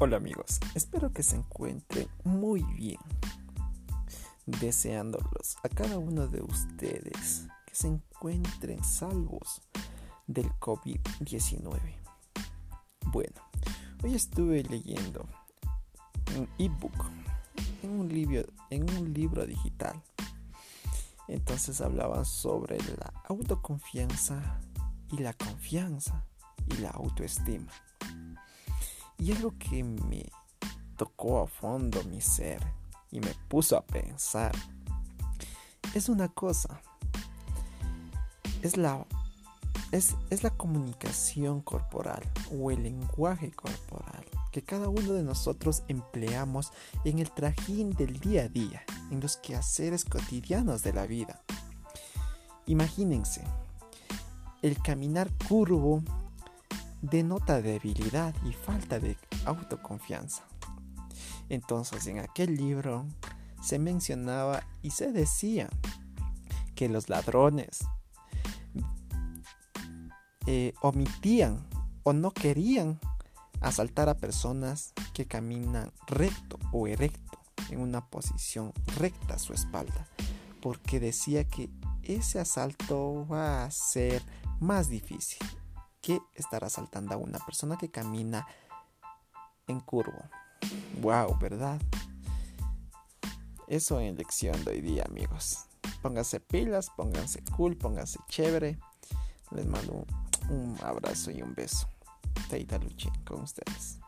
Hola amigos, espero que se encuentren muy bien. Deseándolos a cada uno de ustedes que se encuentren salvos del COVID-19. Bueno, hoy estuve leyendo un ebook en un libro, en un libro digital. Entonces hablaban sobre la autoconfianza y la confianza y la autoestima. Y algo que me tocó a fondo mi ser y me puso a pensar es una cosa. Es la, es, es la comunicación corporal o el lenguaje corporal que cada uno de nosotros empleamos en el trajín del día a día, en los quehaceres cotidianos de la vida. Imagínense, el caminar curvo denota debilidad y falta de autoconfianza. Entonces en aquel libro se mencionaba y se decía que los ladrones eh, omitían o no querían asaltar a personas que caminan recto o erecto en una posición recta a su espalda, porque decía que ese asalto va a ser más difícil que estar asaltando a una persona que camina en curvo. Wow, ¿verdad? Eso en lección de hoy día, amigos. Pónganse pilas, pónganse cool, pónganse chévere. Les mando un, abrazo y un beso. Teita Luchi con ustedes.